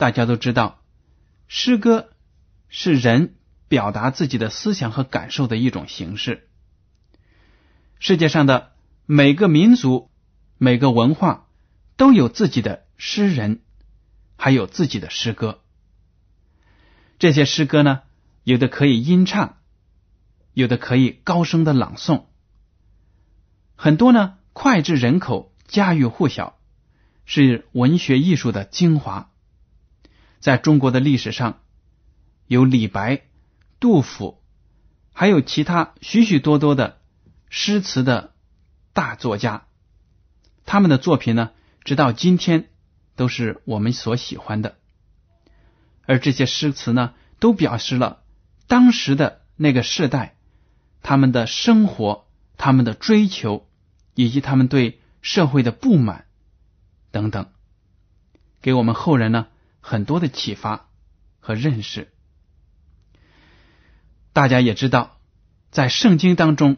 大家都知道，诗歌是人表达自己的思想和感受的一种形式。世界上的每个民族、每个文化都有自己的诗人，还有自己的诗歌。这些诗歌呢，有的可以吟唱，有的可以高声的朗诵。很多呢，脍炙人口，家喻户晓，是文学艺术的精华。在中国的历史上，有李白、杜甫，还有其他许许多多的诗词的大作家，他们的作品呢，直到今天都是我们所喜欢的。而这些诗词呢，都表示了当时的那个时代，他们的生活，他们的追求。以及他们对社会的不满等等，给我们后人呢很多的启发和认识。大家也知道，在圣经当中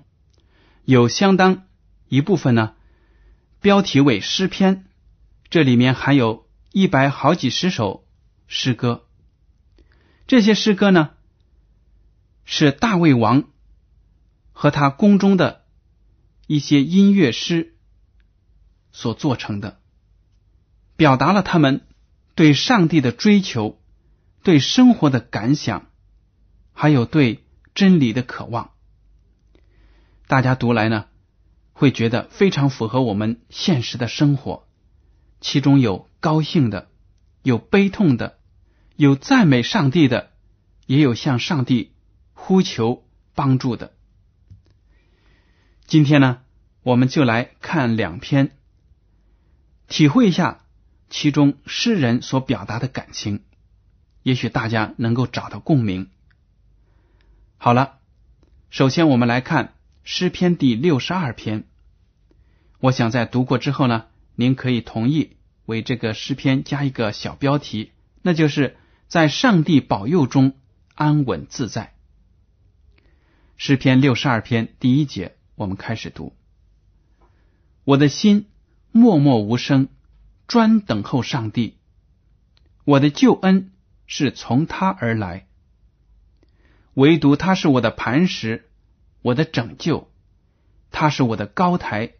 有相当一部分呢，标题为诗篇，这里面含有一百好几十首诗歌。这些诗歌呢，是大卫王和他宫中的。一些音乐诗所做成的，表达了他们对上帝的追求、对生活的感想，还有对真理的渴望。大家读来呢，会觉得非常符合我们现实的生活。其中有高兴的，有悲痛的，有赞美上帝的，也有向上帝呼求帮助的。今天呢？我们就来看两篇，体会一下其中诗人所表达的感情，也许大家能够找到共鸣。好了，首先我们来看诗篇第六十二篇。我想在读过之后呢，您可以同意为这个诗篇加一个小标题，那就是在上帝保佑中安稳自在。诗篇六十二篇第一节，我们开始读。我的心默默无声，专等候上帝。我的救恩是从他而来，唯独他是我的磐石，我的拯救，他是我的高台，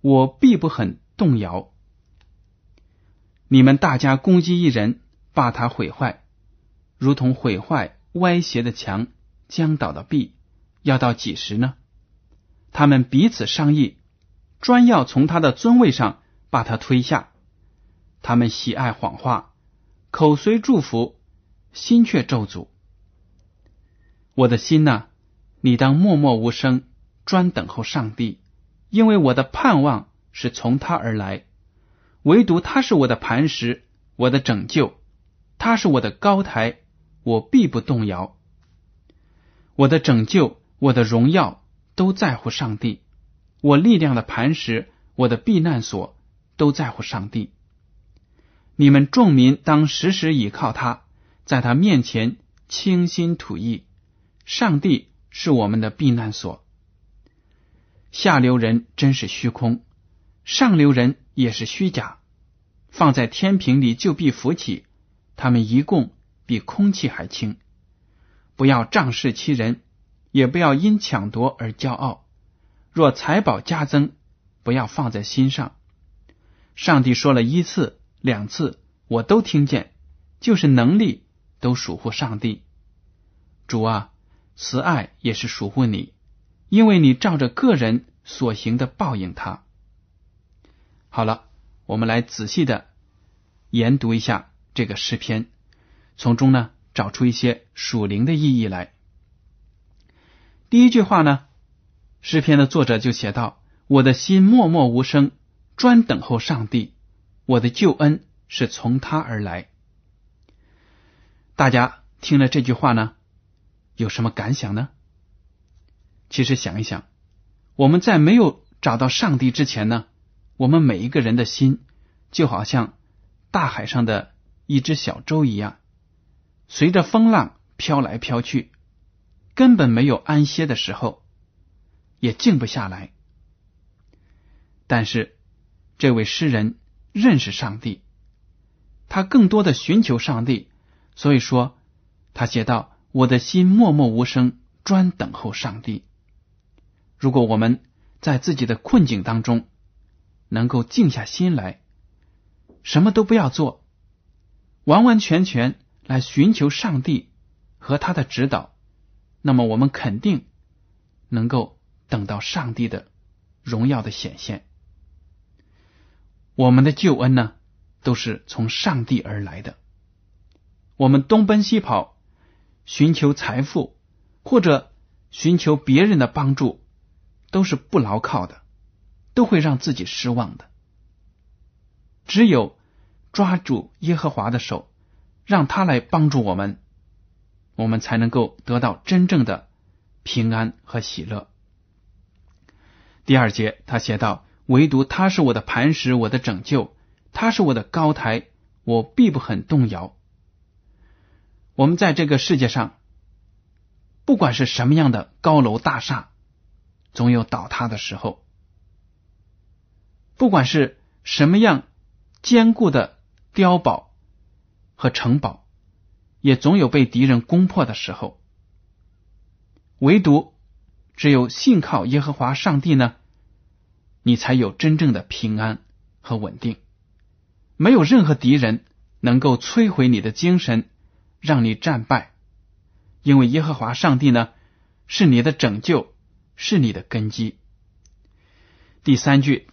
我必不很动摇。你们大家攻击一人，把他毁坏，如同毁坏歪斜的墙、将倒的壁，要到几时呢？他们彼此商议。专要从他的尊位上把他推下，他们喜爱谎话，口虽祝福，心却咒诅。我的心呐，你当默默无声，专等候上帝，因为我的盼望是从他而来，唯独他是我的磐石，我的拯救，他是我的高台，我必不动摇。我的拯救，我的荣耀，都在乎上帝。我力量的磐石，我的避难所，都在乎上帝。你们众民当时时倚靠他，在他面前倾心吐意。上帝是我们的避难所。下流人真是虚空，上流人也是虚假。放在天平里就必浮起，他们一共比空气还轻。不要仗势欺人，也不要因抢夺而骄傲。若财宝加增，不要放在心上。上帝说了一次。两次我都听见，就是能力都属乎上帝。主啊，慈爱也是属乎你，因为你照着个人所行的报应他。好了，我们来仔细的研读一下这个诗篇，从中呢找出一些属灵的意义来。第一句话呢，诗篇的作者就写道：“我的心默默无声，专等候上帝。”我的救恩是从他而来。大家听了这句话呢，有什么感想呢？其实想一想，我们在没有找到上帝之前呢，我们每一个人的心就好像大海上的一只小舟一样，随着风浪飘来飘去，根本没有安歇的时候，也静不下来。但是这位诗人。认识上帝，他更多的寻求上帝，所以说他写道：“我的心默默无声，专等候上帝。”如果我们在自己的困境当中能够静下心来，什么都不要做，完完全全来寻求上帝和他的指导，那么我们肯定能够等到上帝的荣耀的显现。我们的救恩呢，都是从上帝而来的。我们东奔西跑，寻求财富或者寻求别人的帮助，都是不牢靠的，都会让自己失望的。只有抓住耶和华的手，让他来帮助我们，我们才能够得到真正的平安和喜乐。第二节，他写道。唯独他是我的磐石，我的拯救，他是我的高台，我必不很动摇。我们在这个世界上，不管是什么样的高楼大厦，总有倒塌的时候；不管是什么样坚固的碉堡和城堡，也总有被敌人攻破的时候。唯独只有信靠耶和华上帝呢。你才有真正的平安和稳定，没有任何敌人能够摧毁你的精神，让你战败，因为耶和华上帝呢是你的拯救，是你的根基。第三句，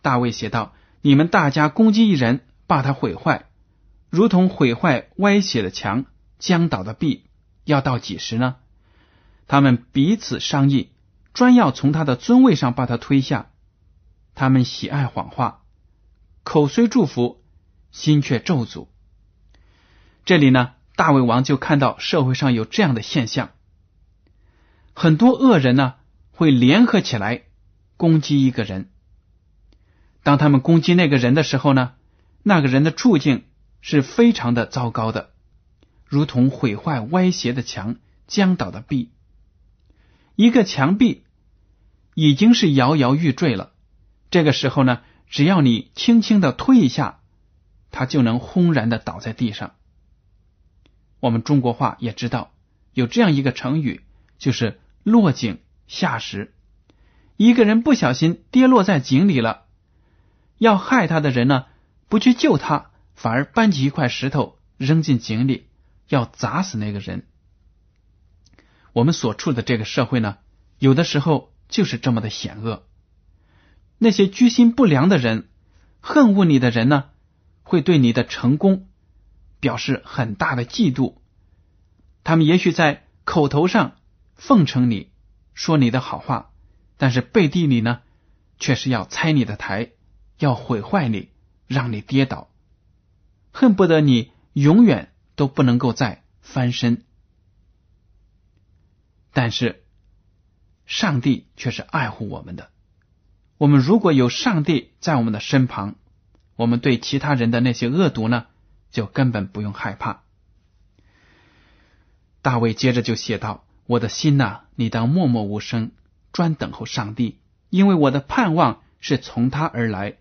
大卫写道：“你们大家攻击一人，把他毁坏，如同毁坏歪斜的墙、将倒的壁，要到几时呢？他们彼此商议，专要从他的尊位上把他推下。”他们喜爱谎话，口虽祝福，心却咒诅。这里呢，大卫王就看到社会上有这样的现象：很多恶人呢会联合起来攻击一个人。当他们攻击那个人的时候呢，那个人的处境是非常的糟糕的，如同毁坏歪斜的墙、将倒的壁。一个墙壁已经是摇摇欲坠了。这个时候呢，只要你轻轻的推一下，它就能轰然的倒在地上。我们中国话也知道有这样一个成语，就是“落井下石”。一个人不小心跌落在井里了，要害他的人呢，不去救他，反而搬起一块石头扔进井里，要砸死那个人。我们所处的这个社会呢，有的时候就是这么的险恶。那些居心不良的人、恨恶你的人呢，会对你的成功表示很大的嫉妒。他们也许在口头上奉承你，说你的好话，但是背地里呢，却是要拆你的台，要毁坏你，让你跌倒，恨不得你永远都不能够再翻身。但是，上帝却是爱护我们的。我们如果有上帝在我们的身旁，我们对其他人的那些恶毒呢，就根本不用害怕。大卫接着就写道：“我的心呐，你当默默无声，专等候上帝，因为我的盼望是从他而来。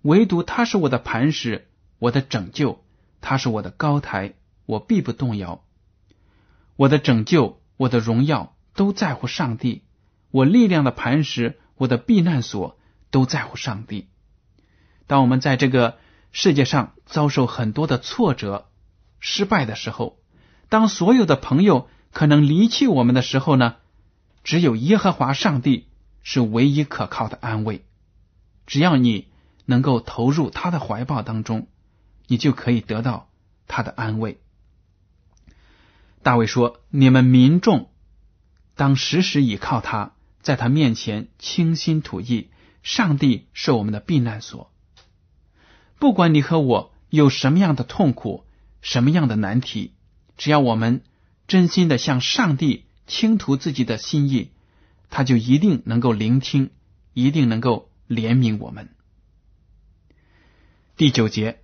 唯独他是我的磐石，我的拯救，他是我的高台，我必不动摇。我的拯救，我的荣耀，都在乎上帝。我力量的磐石，我的避难所，都在乎上帝。”当我们在这个世界上遭受很多的挫折、失败的时候，当所有的朋友可能离弃我们的时候呢？只有耶和华上帝是唯一可靠的安慰。只要你能够投入他的怀抱当中，你就可以得到他的安慰。大卫说：“你们民众当时时倚靠他，在他面前倾心吐意。上帝是我们的避难所。”不管你和我有什么样的痛苦，什么样的难题，只要我们真心的向上帝倾吐自己的心意，他就一定能够聆听，一定能够怜悯我们。第九节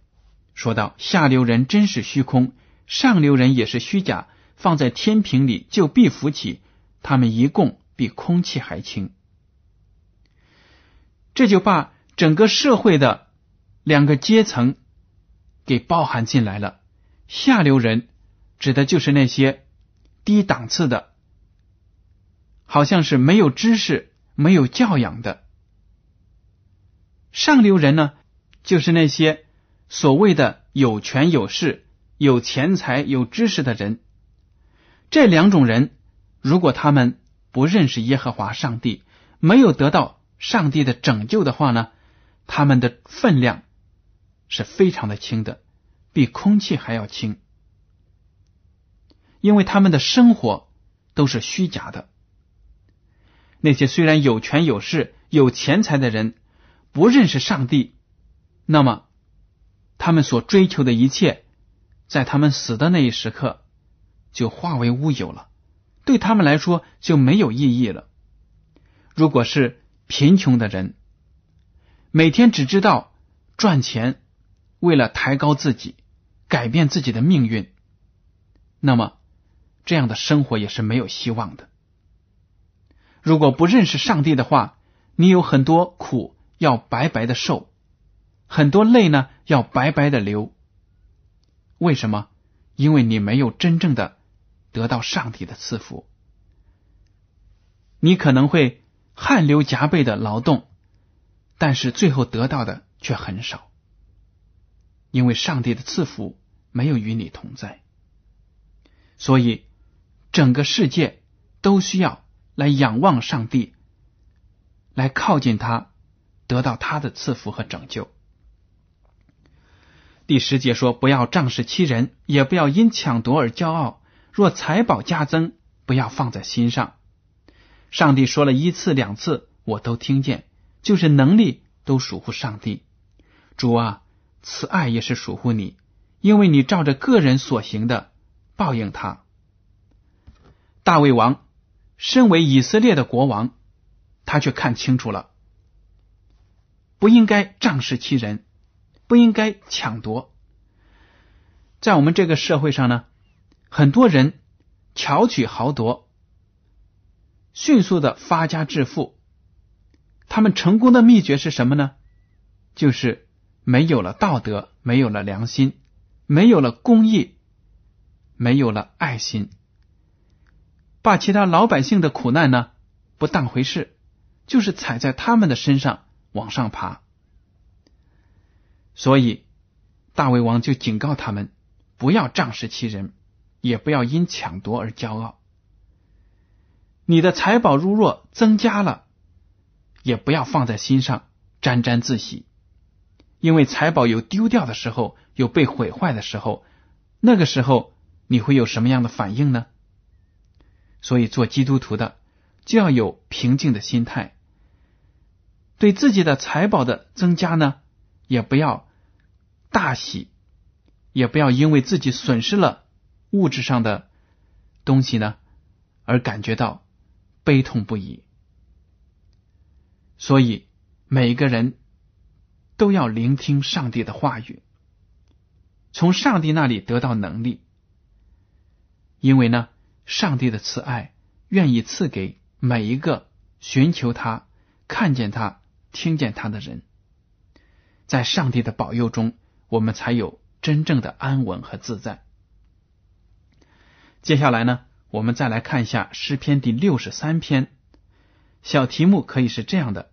说到：下流人真是虚空，上流人也是虚假，放在天平里就必浮起，他们一共比空气还轻。这就把整个社会的。两个阶层给包含进来了。下流人指的就是那些低档次的，好像是没有知识、没有教养的；上流人呢，就是那些所谓的有权有势、有钱财、有知识的人。这两种人，如果他们不认识耶和华上帝，没有得到上帝的拯救的话呢，他们的分量。是非常的轻的，比空气还要轻，因为他们的生活都是虚假的。那些虽然有权有势、有钱财的人，不认识上帝，那么他们所追求的一切，在他们死的那一时刻就化为乌有了，对他们来说就没有意义了。如果是贫穷的人，每天只知道赚钱。为了抬高自己，改变自己的命运，那么这样的生活也是没有希望的。如果不认识上帝的话，你有很多苦要白白的受，很多泪呢要白白的流。为什么？因为你没有真正的得到上帝的赐福，你可能会汗流浃背的劳动，但是最后得到的却很少。因为上帝的赐福没有与你同在，所以整个世界都需要来仰望上帝，来靠近他，得到他的赐福和拯救。第十节说：“不要仗势欺人，也不要因抢夺而骄傲。若财宝加增，不要放在心上。”上帝说了一次两次，我都听见，就是能力都属乎上帝。主啊。慈爱也是属乎你，因为你照着个人所行的报应他。大卫王身为以色列的国王，他却看清楚了，不应该仗势欺人，不应该抢夺。在我们这个社会上呢，很多人巧取豪夺，迅速的发家致富。他们成功的秘诀是什么呢？就是。没有了道德，没有了良心，没有了公义，没有了爱心，把其他老百姓的苦难呢不当回事，就是踩在他们的身上往上爬。所以大卫王就警告他们，不要仗势欺人，也不要因抢夺而骄傲。你的财宝如若增加了，也不要放在心上，沾沾自喜。因为财宝有丢掉的时候，有被毁坏的时候，那个时候你会有什么样的反应呢？所以做基督徒的就要有平静的心态，对自己的财宝的增加呢，也不要大喜，也不要因为自己损失了物质上的东西呢而感觉到悲痛不已。所以每个人。都要聆听上帝的话语，从上帝那里得到能力。因为呢，上帝的慈爱愿意赐给每一个寻求他、看见他、听见他的人。在上帝的保佑中，我们才有真正的安稳和自在。接下来呢，我们再来看一下诗篇第六十三篇，小题目可以是这样的：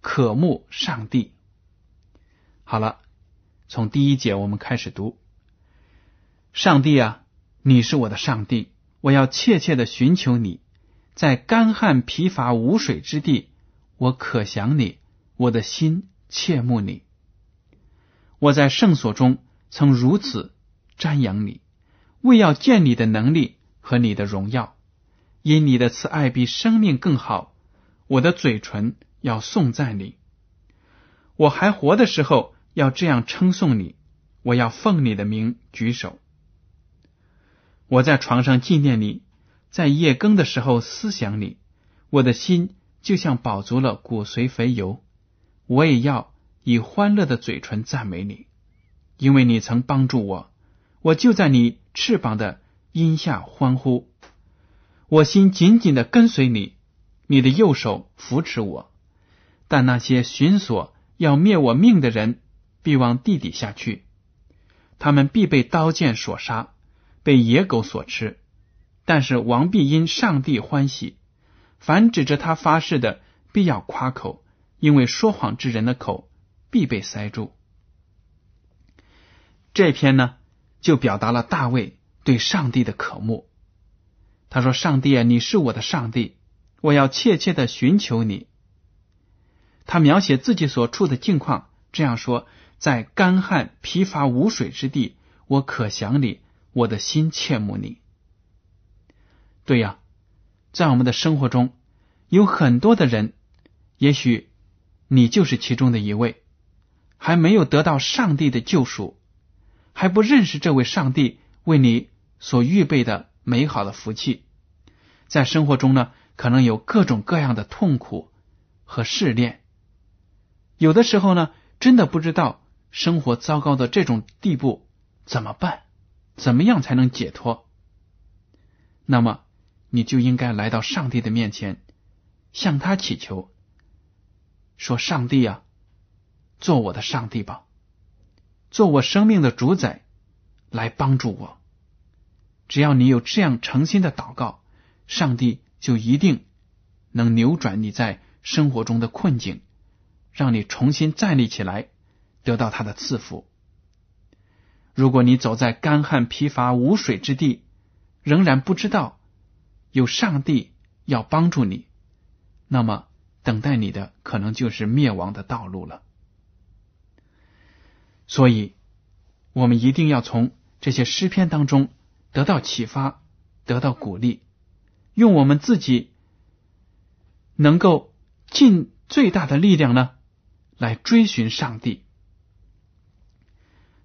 渴慕上帝。好了，从第一节我们开始读：上帝啊。你是我的上帝，我要切切的寻求你，在干旱疲乏无水之地，我可想你，我的心切慕你。我在圣所中曾如此瞻仰你，为要见你的能力和你的荣耀，因你的慈爱比生命更好，我的嘴唇要颂赞你。我还活的时候要这样称颂你，我要奉你的名举手。我在床上纪念你，在夜更的时候思想你，我的心就像饱足了骨髓肥油。我也要以欢乐的嘴唇赞美你，因为你曾帮助我，我就在你翅膀的荫下欢呼。我心紧紧的跟随你，你的右手扶持我。但那些寻索要灭我命的人，必往地底下去，他们必被刀剑所杀。被野狗所吃，但是王必因上帝欢喜。凡指着他发誓的，必要夸口，因为说谎之人的口必被塞住。这篇呢，就表达了大卫对上帝的渴慕。他说：“上帝啊，你是我的上帝，我要切切的寻求你。”他描写自己所处的境况，这样说：“在干旱疲乏无水之地，我可想你。”我的心切慕你。对呀，在我们的生活中，有很多的人，也许你就是其中的一位，还没有得到上帝的救赎，还不认识这位上帝为你所预备的美好的福气，在生活中呢，可能有各种各样的痛苦和试炼，有的时候呢，真的不知道生活糟糕的这种地步怎么办。怎么样才能解脱？那么你就应该来到上帝的面前，向他祈求，说：“上帝啊，做我的上帝吧，做我生命的主宰，来帮助我。只要你有这样诚心的祷告，上帝就一定能扭转你在生活中的困境，让你重新站立起来，得到他的赐福。”如果你走在干旱疲乏无水之地，仍然不知道有上帝要帮助你，那么等待你的可能就是灭亡的道路了。所以，我们一定要从这些诗篇当中得到启发，得到鼓励，用我们自己能够尽最大的力量呢，来追寻上帝。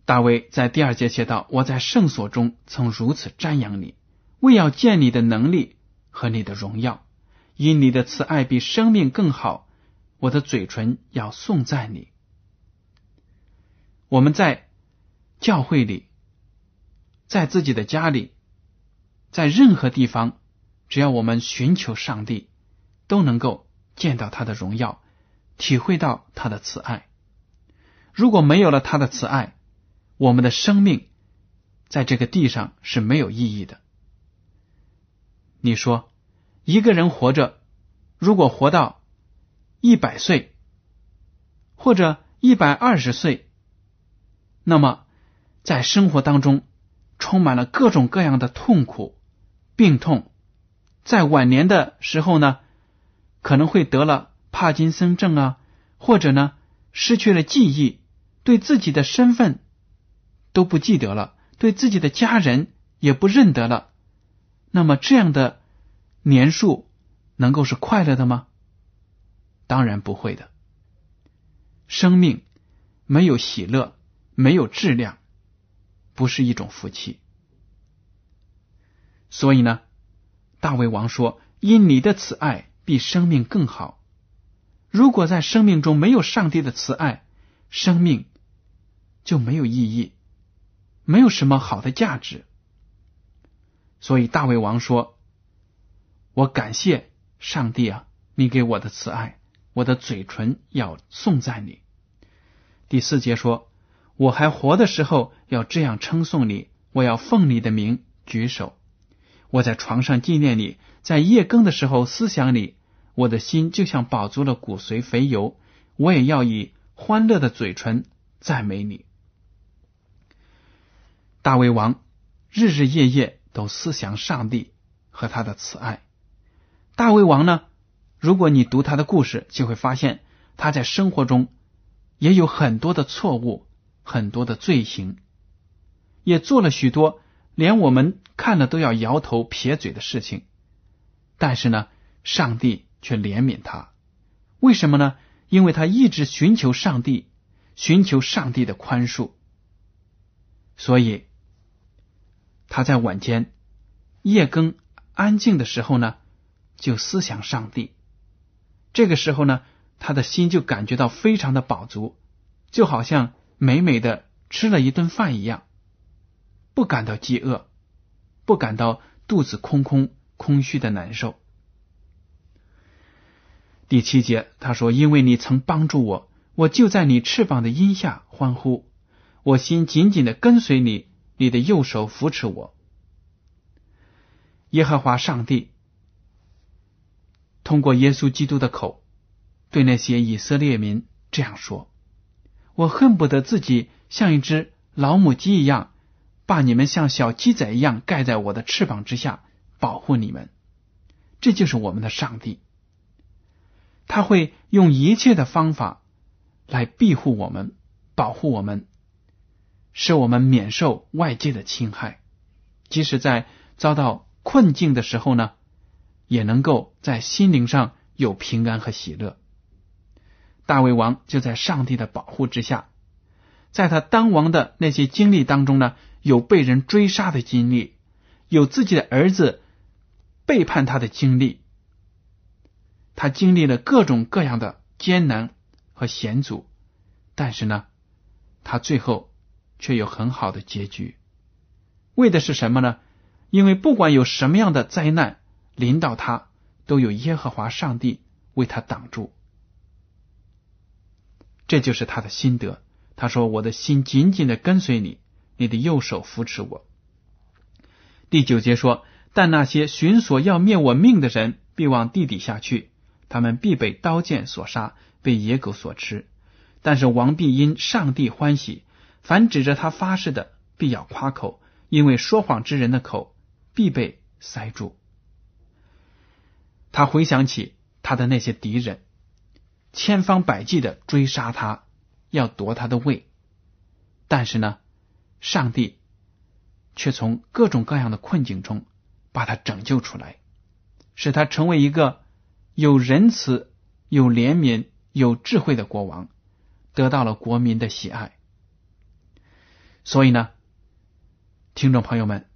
大卫在第二节写道：“我在圣所中曾如此瞻仰你，为要见你的能力和你的荣耀，因你的慈爱比生命更好。我的嘴唇要颂赞你。”我们在教会里，在自己的家里，在任何地方，只要我们寻求上帝，都能够见到他的荣耀，体会到他的慈爱。如果没有了他的慈爱，我们的生命在这个地上是没有意义的。你说，一个人活着，如果活到一百岁或者一百二十岁，那么在生活当中充满了各种各样的痛苦、病痛，在晚年的时候呢，可能会得了帕金森症啊，或者呢失去了记忆，对自己的身份。都不记得了，对自己的家人也不认得了。那么这样的年数能够是快乐的吗？当然不会的。生命没有喜乐，没有质量，不是一种福气。所以呢，大卫王说：“因你的慈爱比生命更好。”如果在生命中没有上帝的慈爱，生命就没有意义，没有什么好的价值。所以大卫王说：“我感谢上帝啊，你给我的慈爱，我的嘴唇要颂赞你。”第四节说：“我还活的时候要这样称颂你，我要奉你的名举手。我在床上纪念你，在夜更的时候思想你，我的心就像饱足了骨髓肥油，我也要以欢乐的嘴唇赞美你。”大卫王日日夜夜。都思想上帝和他的慈爱。大卫王呢？如果你读他的故事，就会发现他在生活中也有很多的错误，很多的罪行，也做了许多连我们看了都要摇头撇嘴的事情。但是呢，上帝却怜悯他。为什么呢？因为他一直寻求上帝，寻求上帝的宽恕，所以。他在晚间夜更安静的时候呢，就思想上帝。这个时候呢，他的心就感觉到非常的饱足，就好像美美的吃了一顿饭一样，不感到饥饿，不感到肚子空空空虚的难受。第七节他说：“因为你曾帮助我，我就在你翅膀的荫下欢呼，我心紧紧的跟随你。”你的右手扶持我，耶和华上帝通过耶稣基督的口对那些以色列民这样说：“我恨不得自己像一只老母鸡一样，把你们像小鸡仔一样盖在我的翅膀之下，保护你们。”这就是我们的上帝，他会用一切的方法来庇护我们，保护我们。使我们免受外界的侵害，即使在遭到困境的时候呢，也能够在心灵上有平安和喜乐。大卫王就在上帝的保护之下，在他当王的那些经历当中呢，有被人追杀的经历，有自己的儿子背叛他的经历，他经历了各种各样的艰难和险阻，但是呢，他最后。却有很好的结局，为的是什么呢？因为不管有什么样的灾难临到他，都有耶和华上帝为他挡住。这就是他的心得。他说：“我的心紧紧的跟随你，你的右手扶持我。”第九节说：“但那些寻索要灭我命的人，必往地底下去，他们必被刀剑所杀，被野狗所吃。但是王必因上帝欢喜。”凡指着他发誓的，必要夸口，因为说谎之人的口必被塞住。他回想起他的那些敌人，千方百计的追杀他，要夺他的位，但是呢，上帝却从各种各样的困境中把他拯救出来，使他成为一个有仁慈、有怜悯、有智慧的国王，得到了国民的喜爱。所以呢，听众朋友们，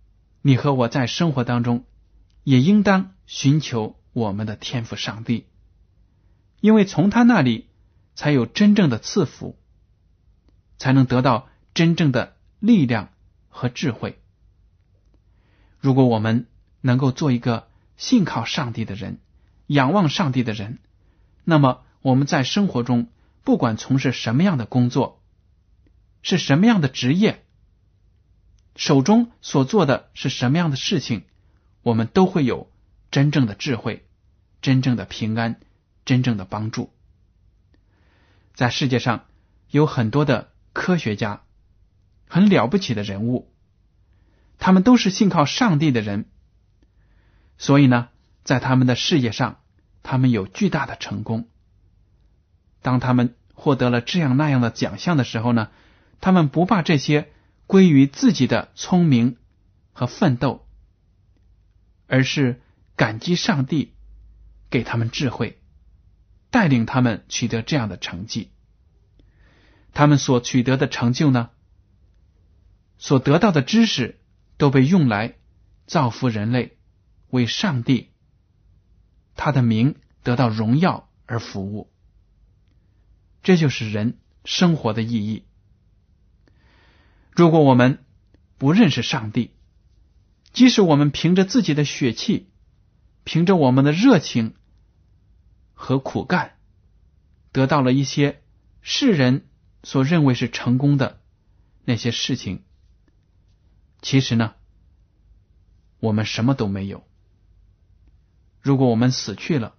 你和我在生活当中也应当寻求我们的天赋上帝，因为从他那里才有真正的赐福，才能得到真正的力量和智慧。如果我们能够做一个信靠上帝的人，仰望上帝的人，那么我们在生活中不管从事什么样的工作。是什么样的职业，手中所做的是什么样的事情，我们都会有真正的智慧、真正的平安、真正的帮助。在世界上有很多的科学家，很了不起的人物，他们都是信靠上帝的人，所以呢，在他们的事业上，他们有巨大的成功。当他们获得了这样那样的奖项的时候呢？他们不把这些归于自己的聪明和奋斗，而是感激上帝给他们智慧，带领他们取得这样的成绩。他们所取得的成就呢，所得到的知识都被用来造福人类，为上帝他的名得到荣耀而服务。这就是人生活的意义。如果我们不认识上帝，即使我们凭着自己的血气，凭着我们的热情和苦干，得到了一些世人所认为是成功的那些事情，其实呢，我们什么都没有。如果我们死去了，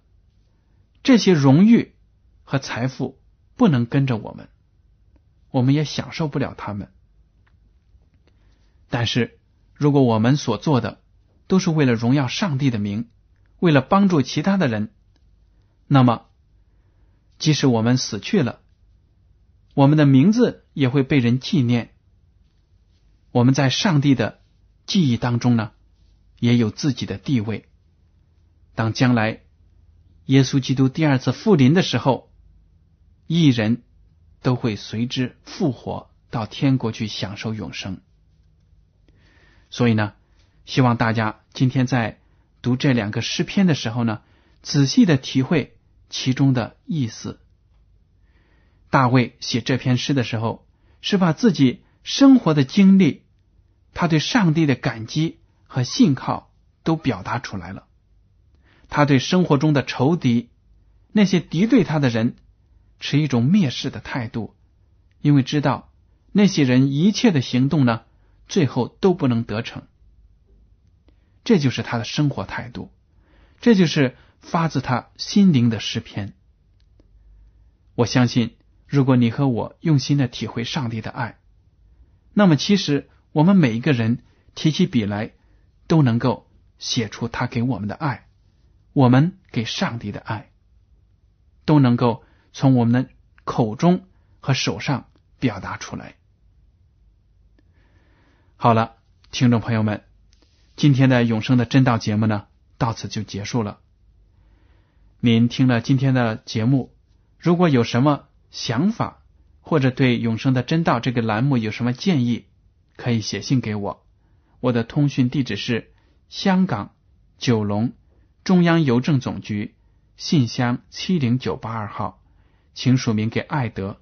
这些荣誉和财富不能跟着我们，我们也享受不了他们。但是，如果我们所做的都是为了荣耀上帝的名，为了帮助其他的人，那么，即使我们死去了，我们的名字也会被人纪念。我们在上帝的记忆当中呢，也有自己的地位。当将来耶稣基督第二次复临的时候，一人都会随之复活到天国去享受永生。所以呢，希望大家今天在读这两个诗篇的时候呢，仔细的体会其中的意思。大卫写这篇诗的时候，是把自己生活的经历，他对上帝的感激和信靠都表达出来了。他对生活中的仇敌，那些敌对他的人，持一种蔑视的态度，因为知道那些人一切的行动呢。最后都不能得逞，这就是他的生活态度，这就是发自他心灵的诗篇。我相信，如果你和我用心的体会上帝的爱，那么其实我们每一个人提起笔来，都能够写出他给我们的爱，我们给上帝的爱，都能够从我们的口中和手上表达出来。好了，听众朋友们，今天的永生的真道节目呢，到此就结束了。您听了今天的节目，如果有什么想法，或者对永生的真道这个栏目有什么建议，可以写信给我。我的通讯地址是香港九龙中央邮政总局信箱七零九八二号，请署名给爱德。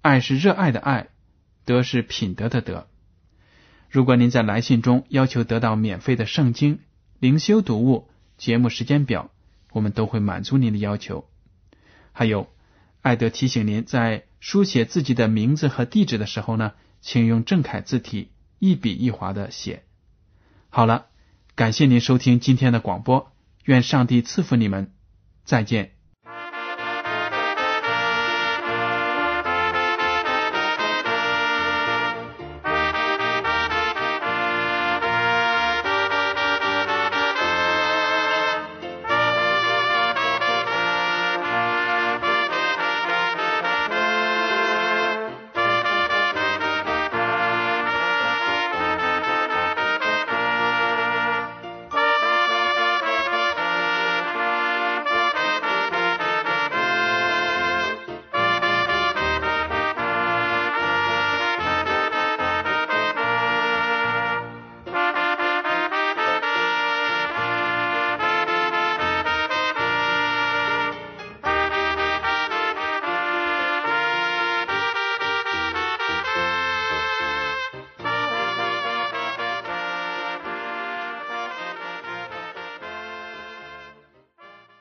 爱是热爱的爱，德是品德的德。如果您在来信中要求得到免费的圣经灵修读物节目时间表，我们都会满足您的要求。还有，艾德提醒您，在书写自己的名字和地址的时候呢，请用正楷字体一笔一划的写。好了，感谢您收听今天的广播，愿上帝赐福你们，再见。